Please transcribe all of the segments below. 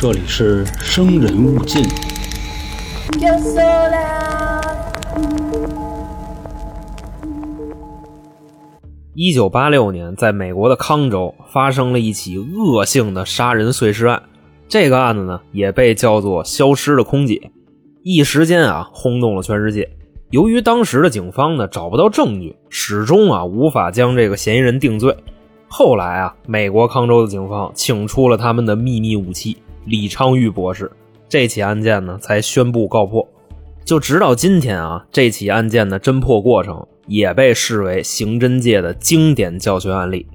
这里是生人勿近。一九八六年，在美国的康州发生了一起恶性的杀人碎尸案，这个案子呢也被叫做“消失的空姐”，一时间啊轰动了全世界。由于当时的警方呢找不到证据，始终啊无法将这个嫌疑人定罪。后来啊，美国康州的警方请出了他们的秘密武器李昌钰博士，这起案件呢才宣布告破。就直到今天啊，这起案件的侦破过程也被视为刑侦界的经典教学案例。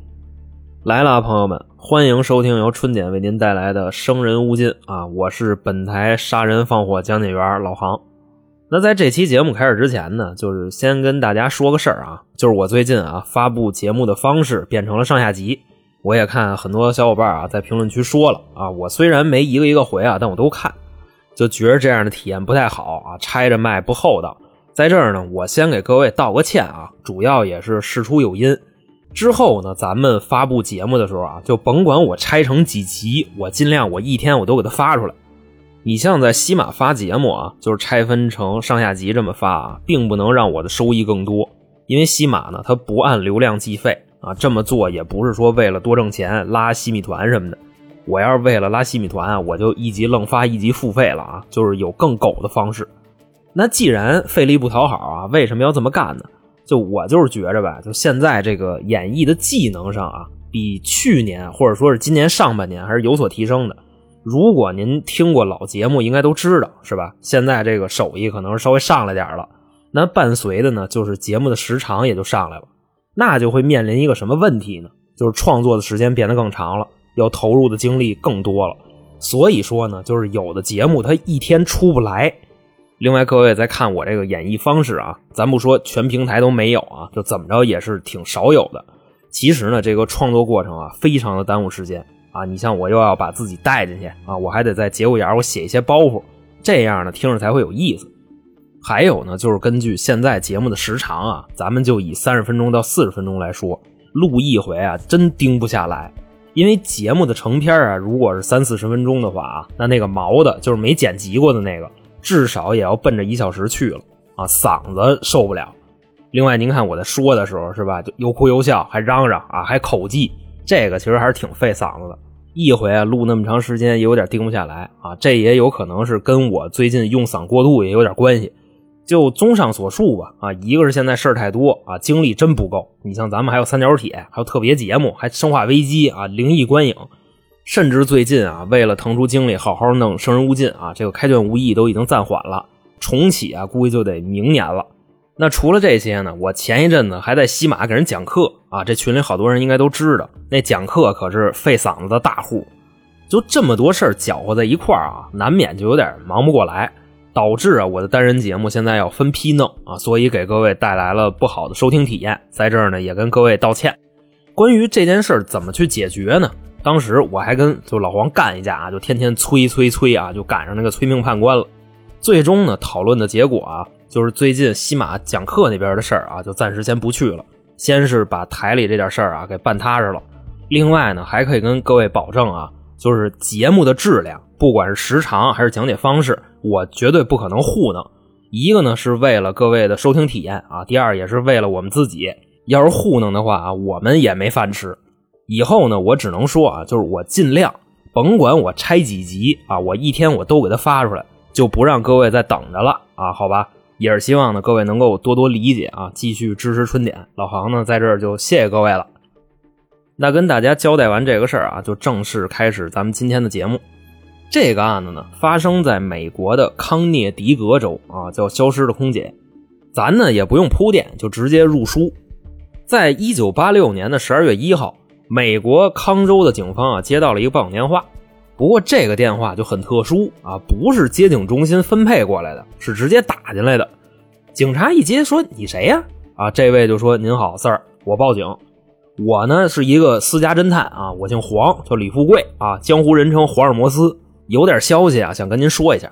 来了，朋友们，欢迎收听由春姐为您带来的《生人勿近》啊，我是本台杀人放火讲解员老杭。那在这期节目开始之前呢，就是先跟大家说个事儿啊，就是我最近啊发布节目的方式变成了上下集。我也看很多小伙伴啊在评论区说了啊，我虽然没一个一个回啊，但我都看。就觉得这样的体验不太好啊，拆着卖不厚道。在这儿呢，我先给各位道个歉啊，主要也是事出有因。之后呢，咱们发布节目的时候啊，就甭管我拆成几集，我尽量我一天我都给它发出来。你像在西马发节目啊，就是拆分成上下集这么发啊，并不能让我的收益更多，因为西马呢它不按流量计费啊，这么做也不是说为了多挣钱拉西米团什么的。我要是为了拉西米团啊，我就一集愣发一集付费了啊，就是有更狗的方式。那既然费力不讨好啊，为什么要这么干呢？就我就是觉着吧，就现在这个演绎的技能上啊，比去年或者说是今年上半年还是有所提升的。如果您听过老节目，应该都知道是吧？现在这个手艺可能是稍微上来点了，那伴随的呢，就是节目的时长也就上来了，那就会面临一个什么问题呢？就是创作的时间变得更长了。要投入的精力更多了，所以说呢，就是有的节目它一天出不来。另外，各位再看我这个演绎方式啊，咱不说全平台都没有啊，就怎么着也是挺少有的。其实呢，这个创作过程啊，非常的耽误时间啊。你像我又要把自己带进去啊，我还得在节骨眼我写一些包袱，这样呢听着才会有意思。还有呢，就是根据现在节目的时长啊，咱们就以三十分钟到四十分钟来说，录一回啊，真盯不下来。因为节目的成片啊，如果是三四十分钟的话啊，那那个毛的，就是没剪辑过的那个，至少也要奔着一小时去了啊，嗓子受不了。另外，您看我在说的时候是吧，就又哭又笑，还嚷嚷啊，还口技，这个其实还是挺费嗓子的。一回啊录那么长时间，也有点盯不下来啊。这也有可能是跟我最近用嗓过度也有点关系。就综上所述吧，啊，一个是现在事儿太多啊，精力真不够。你像咱们还有三角铁，还有特别节目，还生化危机啊，灵异观影，甚至最近啊，为了腾出精力好好弄生人勿近啊，这个开卷无益都已经暂缓了，重启啊，估计就得明年了。那除了这些呢，我前一阵子还在西马给人讲课啊，这群里好多人应该都知道，那讲课可是费嗓子的大户，就这么多事儿搅和在一块儿啊，难免就有点忙不过来。导致啊，我的单人节目现在要分批弄啊，所以给各位带来了不好的收听体验。在这儿呢，也跟各位道歉。关于这件事怎么去解决呢？当时我还跟就老黄干一架啊，就天天催催催啊，就赶上那个催命判官了。最终呢，讨论的结果啊，就是最近西马讲课那边的事儿啊，就暂时先不去了。先是把台里这点事儿啊给办踏实了。另外呢，还可以跟各位保证啊，就是节目的质量。不管是时长还是讲解方式，我绝对不可能糊弄。一个呢是为了各位的收听体验啊，第二也是为了我们自己。要是糊弄的话啊，我们也没饭吃。以后呢，我只能说啊，就是我尽量，甭管我拆几集啊，我一天我都给它发出来，就不让各位再等着了啊，好吧？也是希望呢各位能够多多理解啊，继续支持春点。老杭呢在这儿就谢谢各位了。那跟大家交代完这个事儿啊，就正式开始咱们今天的节目。这个案子呢，发生在美国的康涅狄格州啊，叫消失的空姐。咱呢也不用铺垫，就直接入书。在一九八六年的十二月一号，美国康州的警方啊接到了一个报警电话。不过这个电话就很特殊啊，不是接警中心分配过来的，是直接打进来的。警察一接说：“你谁呀？”啊，这位就说：“您好，Sir，我报警。我呢是一个私家侦探啊，我姓黄，叫李富贵啊，江湖人称福尔摩斯。”有点消息啊，想跟您说一下。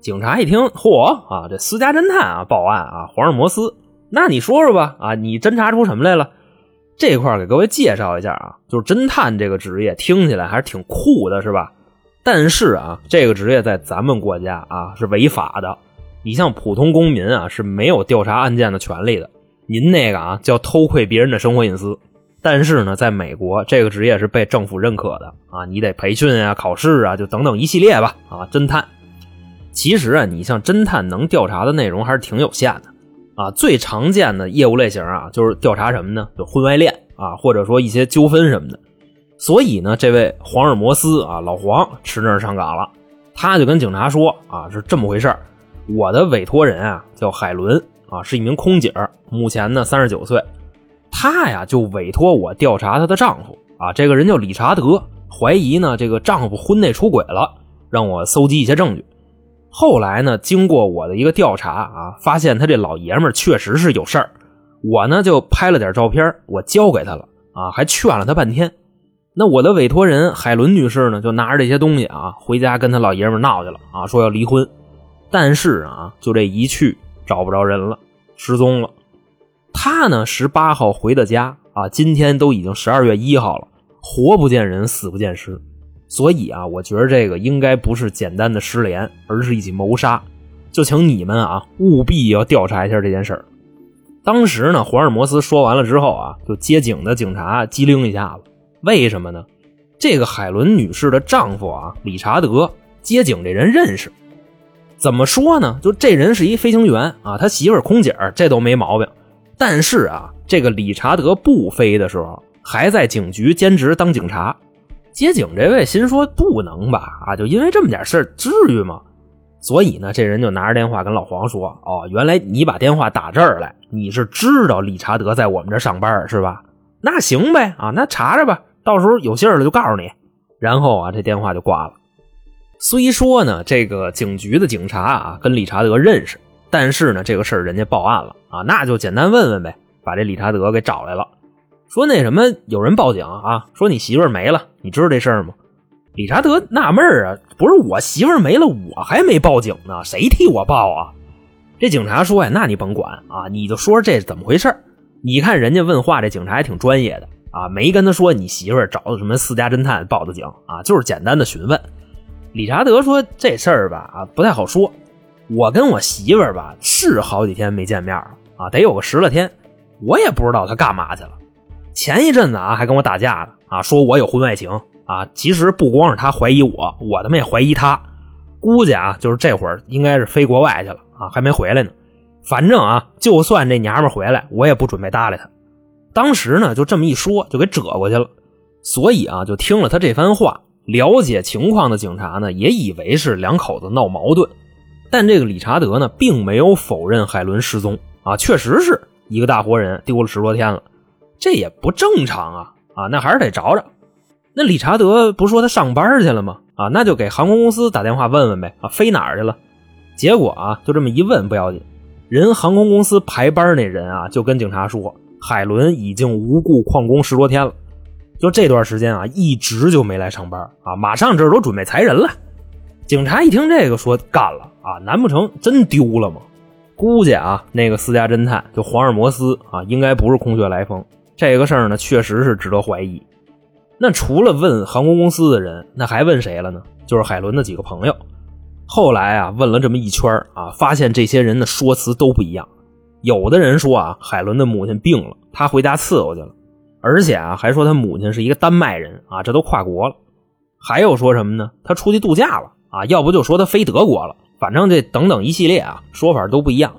警察一听，嚯啊，这私家侦探啊，报案啊，福尔摩斯，那你说说吧啊，你侦查出什么来了？这块给各位介绍一下啊，就是侦探这个职业听起来还是挺酷的，是吧？但是啊，这个职业在咱们国家啊是违法的。你像普通公民啊是没有调查案件的权利的。您那个啊叫偷窥别人的生活隐私。但是呢，在美国这个职业是被政府认可的啊，你得培训啊、考试啊，就等等一系列吧啊。侦探，其实啊，你像侦探能调查的内容还是挺有限的啊。最常见的业务类型啊，就是调查什么呢？就婚外恋啊，或者说一些纠纷什么的。所以呢，这位黄尔摩斯啊，老黄吃那上岗了，他就跟警察说啊，是这么回事我的委托人啊叫海伦啊，是一名空姐目前呢三十九岁。她呀，就委托我调查她的丈夫啊，这个人叫理查德，怀疑呢这个丈夫婚内出轨了，让我搜集一些证据。后来呢，经过我的一个调查啊，发现他这老爷们确实是有事儿，我呢就拍了点照片，我交给他了啊，还劝了他半天。那我的委托人海伦女士呢，就拿着这些东西啊，回家跟他老爷们闹去了啊，说要离婚。但是啊，就这一去找不着人了，失踪了。他呢，十八号回的家啊，今天都已经十二月一号了，活不见人，死不见尸，所以啊，我觉得这个应该不是简单的失联，而是一起谋杀，就请你们啊，务必要调查一下这件事儿。当时呢，福尔摩斯说完了之后啊，就接警的警察机灵一下子，为什么呢？这个海伦女士的丈夫啊，理查德接警这人认识，怎么说呢？就这人是一飞行员啊，他媳妇儿空姐这都没毛病。但是啊，这个理查德不飞的时候，还在警局兼职当警察。接警这位心说不能吧？啊，就因为这么点事至于吗？所以呢，这人就拿着电话跟老黄说：“哦，原来你把电话打这儿来，你是知道理查德在我们这上班是吧？那行呗，啊，那查查吧，到时候有信儿了就告诉你。”然后啊，这电话就挂了。虽说呢，这个警局的警察啊跟理查德认识。但是呢，这个事儿人家报案了啊，那就简单问问呗，把这理查德给找来了，说那什么有人报警啊，说你媳妇儿没了，你知道这事儿吗？理查德纳闷啊，不是我媳妇儿没了，我还没报警呢，谁替我报啊？这警察说呀，那你甭管啊，你就说这怎么回事你看人家问话这警察还挺专业的啊，没跟他说你媳妇儿找的什么私家侦探报的警啊，就是简单的询问。理查德说这事儿吧啊不太好说。我跟我媳妇儿吧是好几天没见面了啊，得有个十来天，我也不知道她干嘛去了。前一阵子啊还跟我打架呢啊，说我有婚外情啊。其实不光是她怀疑我，我他妈也怀疑她。估计啊就是这会儿应该是飞国外去了啊，还没回来呢。反正啊，就算这娘们回来，我也不准备搭理她。当时呢就这么一说，就给折过去了。所以啊，就听了他这番话，了解情况的警察呢也以为是两口子闹矛盾。但这个理查德呢，并没有否认海伦失踪啊，确实是一个大活人丢了十多天了，这也不正常啊啊，那还是得找找。那理查德不说他上班去了吗？啊，那就给航空公司打电话问问呗啊，飞哪儿去了？结果啊，就这么一问不要紧，人航空公司排班那人啊，就跟警察说，海伦已经无故旷工十多天了，就这段时间啊，一直就没来上班啊，马上这都准备裁人了。警察一听这个，说干了啊！难不成真丢了吗？估计啊，那个私家侦探就黄尔摩斯啊，应该不是空穴来风。这个事儿呢，确实是值得怀疑。那除了问航空公司的人，那还问谁了呢？就是海伦的几个朋友。后来啊，问了这么一圈啊，发现这些人的说辞都不一样。有的人说啊，海伦的母亲病了，他回家伺候去了，而且啊，还说他母亲是一个丹麦人啊，这都跨国了。还有说什么呢？他出去度假了。啊，要不就说他飞德国了，反正这等等一系列啊，说法都不一样。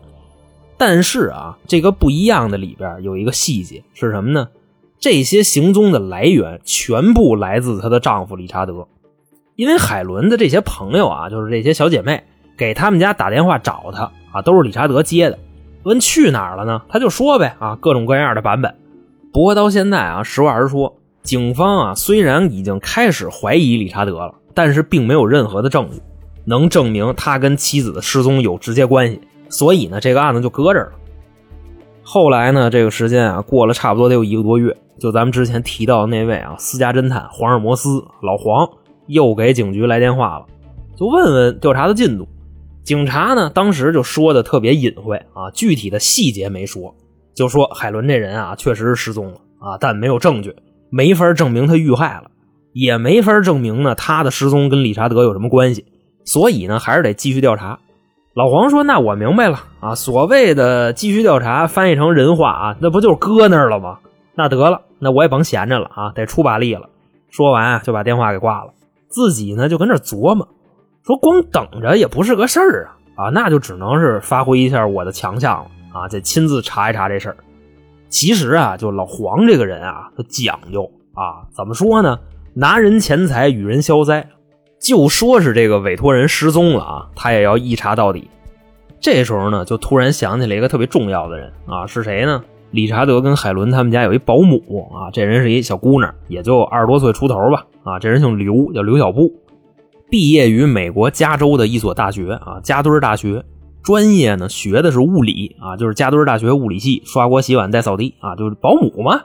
但是啊，这个不一样的里边有一个细节是什么呢？这些行踪的来源全部来自她的丈夫理查德，因为海伦的这些朋友啊，就是这些小姐妹给他们家打电话找他啊，都是理查德接的。问去哪儿了呢？他就说呗啊，各种各样的版本。不过到现在啊，实话实说，警方啊虽然已经开始怀疑理查德了。但是并没有任何的证据能证明他跟妻子的失踪有直接关系，所以呢，这个案子就搁这儿了。后来呢，这个时间啊过了差不多得有一个多月，就咱们之前提到的那位啊私家侦探黄尔摩斯老黄又给警局来电话了，就问问调查的进度。警察呢当时就说的特别隐晦啊，具体的细节没说，就说海伦这人啊确实是失踪了啊，但没有证据，没法证明他遇害了。也没法证明呢他的失踪跟理查德有什么关系，所以呢还是得继续调查。老黄说：“那我明白了啊，所谓的继续调查，翻译成人话啊，那不就是搁那儿了吗？那得了，那我也甭闲着了啊，得出把力了。”说完就把电话给挂了，自己呢就跟那琢磨，说光等着也不是个事儿啊啊，那就只能是发挥一下我的强项了啊，得亲自查一查这事儿。其实啊，就老黄这个人啊，他讲究啊，怎么说呢？拿人钱财与人消灾。就说是这个委托人失踪了啊，他也要一查到底。这时候呢，就突然想起来一个特别重要的人啊，是谁呢？理查德跟海伦他们家有一保姆啊，这人是一小姑娘，也就二十多岁出头吧啊。这人姓刘，叫刘小布，毕业于美国加州的一所大学啊，加敦大学，专业呢学的是物理啊，就是加敦大学物理系，刷锅洗碗带扫地啊，就是保姆嘛。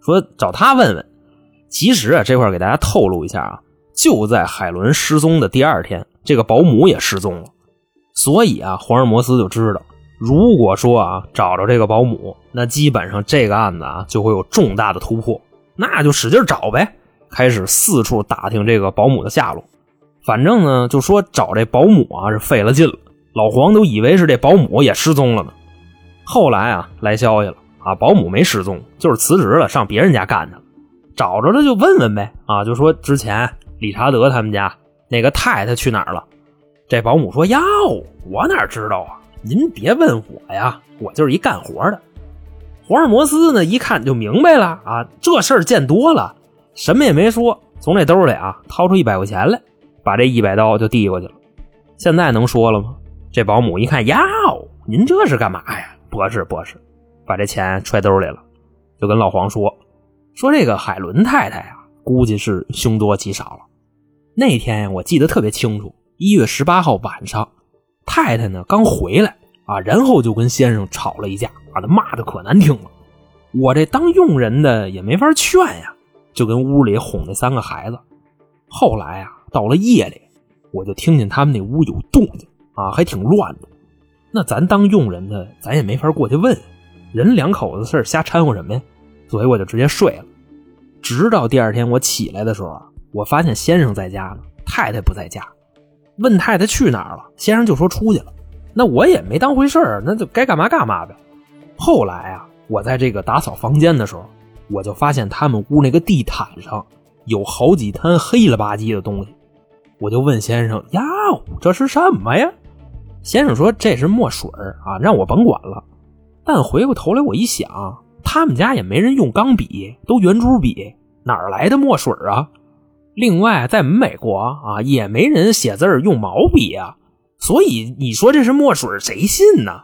说找他问问。其实啊，这块给大家透露一下啊。就在海伦失踪的第二天，这个保姆也失踪了。所以啊，福尔摩斯就知道，如果说啊找着这个保姆，那基本上这个案子啊就会有重大的突破。那就使劲找呗，开始四处打听这个保姆的下落。反正呢，就说找这保姆啊是费了劲了。老黄都以为是这保姆也失踪了呢。后来啊来消息了啊，保姆没失踪，就是辞职了，上别人家干去了。找着了就问问呗啊，就说之前。理查德他们家那个太太去哪儿了？这保姆说：“哟，我哪知道啊？您别问我呀，我就是一干活的。”福尔摩斯呢，一看就明白了啊，这事儿见多了，什么也没说，从这兜里啊掏出一百块钱来，把这一百刀就递过去了。现在能说了吗？这保姆一看：“哟，您这是干嘛呀？”博士，博士，把这钱揣兜里了，就跟老黄说：“说这个海伦太太啊，估计是凶多吉少了。”那天呀，我记得特别清楚。一月十八号晚上，太太呢刚回来啊，然后就跟先生吵了一架，把他骂的可难听了。我这当佣人的也没法劝呀，就跟屋里哄那三个孩子。后来啊，到了夜里，我就听见他们那屋有动静啊，还挺乱的。那咱当佣人的，咱也没法过去问，人两口子事瞎掺和什么呀？所以我就直接睡了。直到第二天我起来的时候啊。我发现先生在家呢，太太不在家。问太太去哪儿了，先生就说出去了。那我也没当回事儿，那就该干嘛干嘛呗。后来啊，我在这个打扫房间的时候，我就发现他们屋那个地毯上有好几滩黑了吧唧的东西。我就问先生：“呀，这是什么呀？”先生说：“这是墨水啊，让我甭管了。”但回过头来我一想，他们家也没人用钢笔，都圆珠笔，哪来的墨水啊？另外，在美国啊，也没人写字用毛笔啊，所以你说这是墨水，谁信呢？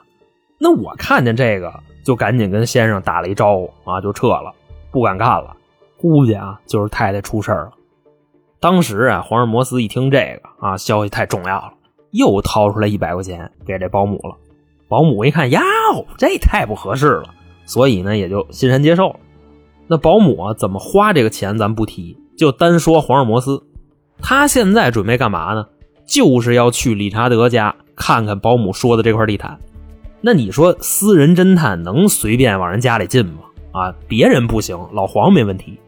那我看见这个，就赶紧跟先生打了一招呼啊，就撤了，不敢干了。估计啊，就是太太出事了。当时啊，黄尔摩斯一听这个啊，消息太重要了，又掏出来一百块钱给这保姆了。保姆一看，呀，这太不合适了，所以呢，也就欣然接受了。那保姆啊，怎么花这个钱，咱不提。就单说黄尔摩斯，他现在准备干嘛呢？就是要去理查德家看看保姆说的这块地毯。那你说私人侦探能随便往人家里进吗？啊，别人不行，老黄没问题。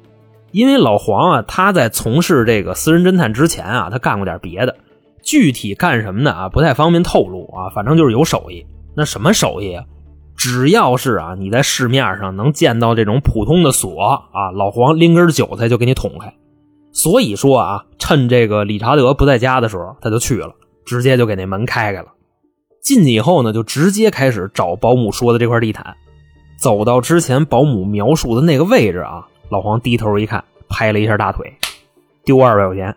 因为老黄啊，他在从事这个私人侦探之前啊，他干过点别的，具体干什么的啊，不太方便透露啊。反正就是有手艺。那什么手艺啊？只要是啊，你在市面上能见到这种普通的锁啊，老黄拎根韭菜就给你捅开。所以说啊，趁这个理查德不在家的时候，他就去了，直接就给那门开开了。进去以后呢，就直接开始找保姆说的这块地毯。走到之前保姆描述的那个位置啊，老黄低头一看，拍了一下大腿，丢二百块钱。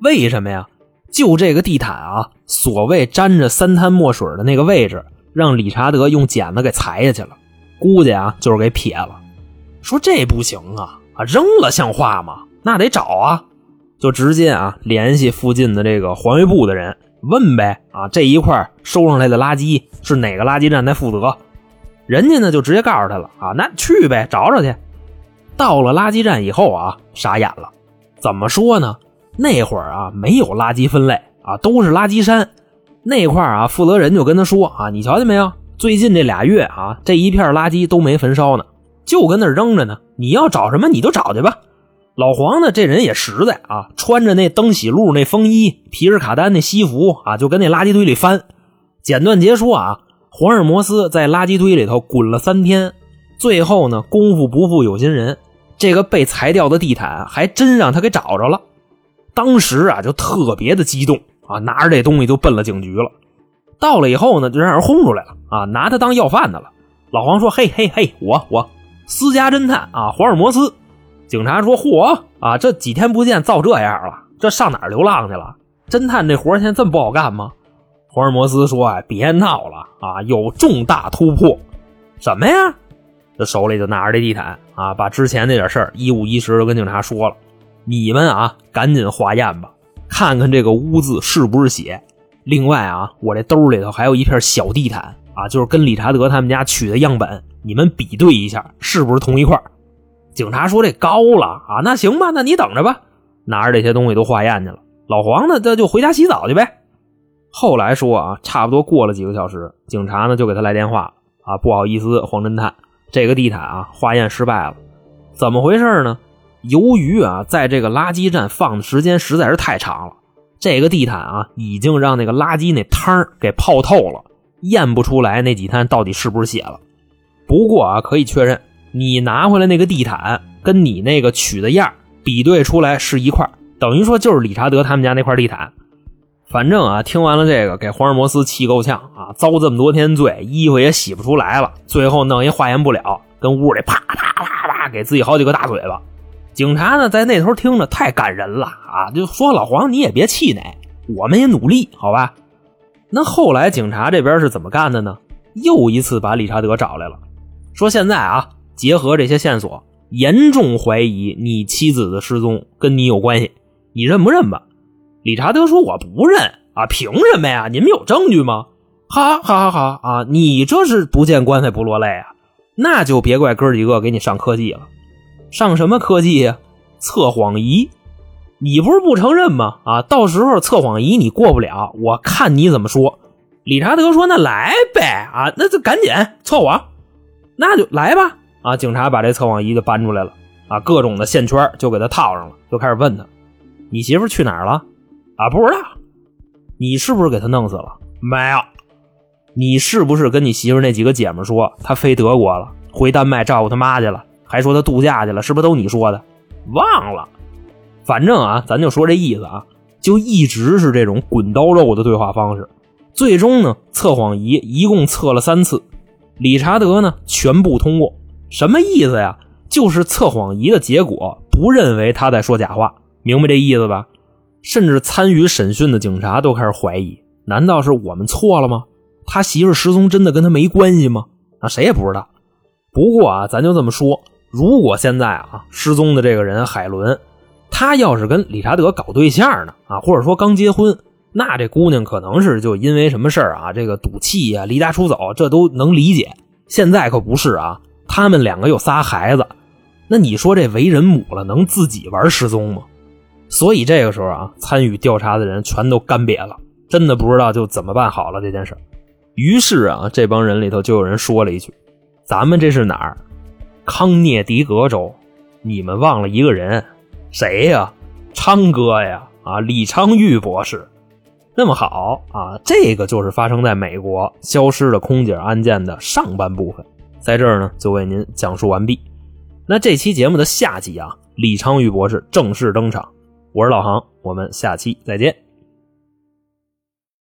为什么呀？就这个地毯啊，所谓沾着三滩墨水的那个位置，让理查德用剪子给裁下去了，估计啊就是给撇了。说这不行啊，啊扔了像话吗？那得找啊，就直接啊联系附近的这个环卫部的人问呗啊，这一块收上来的垃圾是哪个垃圾站在负责？人家呢就直接告诉他了啊，那去呗，找找去。到了垃圾站以后啊，傻眼了。怎么说呢？那会儿啊没有垃圾分类啊，都是垃圾山。那块啊，负责人就跟他说啊，你瞧见没有？最近这俩月啊，这一片垃圾都没焚烧呢，就跟那扔着呢。你要找什么你就找去吧。老黄呢，这人也实在啊，穿着那登喜路那风衣，皮尔卡丹那西服啊，就跟那垃圾堆里翻。简短截说啊，福尔摩斯在垃圾堆里头滚了三天，最后呢，功夫不负有心人，这个被裁掉的地毯还真让他给找着了。当时啊，就特别的激动啊，拿着这东西就奔了警局了。到了以后呢，就让人轰出来了啊，拿他当要饭的了。老黄说：“嘿嘿嘿，我我私家侦探啊，福尔摩斯。”警察说：“嚯啊，这几天不见，造这样了，这上哪儿流浪去了？侦探这活现在这么不好干吗？”福尔摩斯说：“哎，别闹了啊，有重大突破，什么呀？这手里就拿着这地毯啊，把之前那点事儿一五一十的跟警察说了。你们啊，赶紧化验吧，看看这个污渍是不是血。另外啊，我这兜里头还有一片小地毯啊，就是跟理查德他们家取的样本，你们比对一下，是不是同一块？”警察说：“这高了啊，那行吧，那你等着吧。”拿着这些东西都化验去了。老黄呢，这就回家洗澡去呗。后来说啊，差不多过了几个小时，警察呢就给他来电话啊，不好意思，黄侦探，这个地毯啊化验失败了。怎么回事呢？由于啊，在这个垃圾站放的时间实在是太长了，这个地毯啊已经让那个垃圾那汤给泡透了，验不出来那几滩到底是不是血了。不过啊，可以确认。你拿回来那个地毯，跟你那个取的样比对出来是一块，等于说就是理查德他们家那块地毯。反正啊，听完了这个，给福尔摩斯气够呛啊，遭这么多天罪，衣服也洗不出来了，最后弄一化验不了，跟屋里啪啪啪啪给自己好几个大嘴巴。警察呢，在那头听着太感人了啊，就说老黄你也别气馁，我们也努力，好吧？那后来警察这边是怎么干的呢？又一次把理查德找来了，说现在啊。结合这些线索，严重怀疑你妻子的失踪跟你有关系，你认不认吧？理查德说：“我不认啊，凭什么呀？你们有证据吗？”哈，好好好啊，你这是不见棺材不落泪啊？那就别怪哥几个给你上科技了，上什么科技呀？测谎仪？你不是不承认吗？啊，到时候测谎仪你过不了，我看你怎么说。理查德说：“那来呗啊，那就赶紧测谎，那就来吧。”啊！警察把这测谎仪就搬出来了，啊，各种的线圈就给他套上了，就开始问他：“你媳妇去哪儿了？”啊，不知道。你是不是给他弄死了？没有。你是不是跟你媳妇那几个姐们说，她飞德国了，回丹麦照顾他妈去了，还说他度假去了？是不是都你说的？忘了。反正啊，咱就说这意思啊，就一直是这种滚刀肉的对话方式。最终呢，测谎仪一共测了三次，理查德呢全部通过。什么意思呀？就是测谎仪的结果不认为他在说假话，明白这意思吧？甚至参与审讯的警察都开始怀疑：难道是我们错了吗？他媳妇失踪真的跟他没关系吗？啊，谁也不知道。不过啊，咱就这么说，如果现在啊失踪的这个人海伦，他要是跟理查德搞对象呢，啊，或者说刚结婚，那这姑娘可能是就因为什么事儿啊，这个赌气呀，离家出走，这都能理解。现在可不是啊。他们两个有仨孩子，那你说这为人母了，能自己玩失踪吗？所以这个时候啊，参与调查的人全都干瘪了，真的不知道就怎么办好了这件事。于是啊，这帮人里头就有人说了一句：“咱们这是哪儿？康涅狄格州？你们忘了一个人，谁呀？昌哥呀！啊，李昌钰博士。那么好啊，这个就是发生在美国消失的空姐案件的上半部分。”在这儿呢，就为您讲述完毕。那这期节目的下集啊，李昌钰博士正式登场。我是老航，我们下期再见。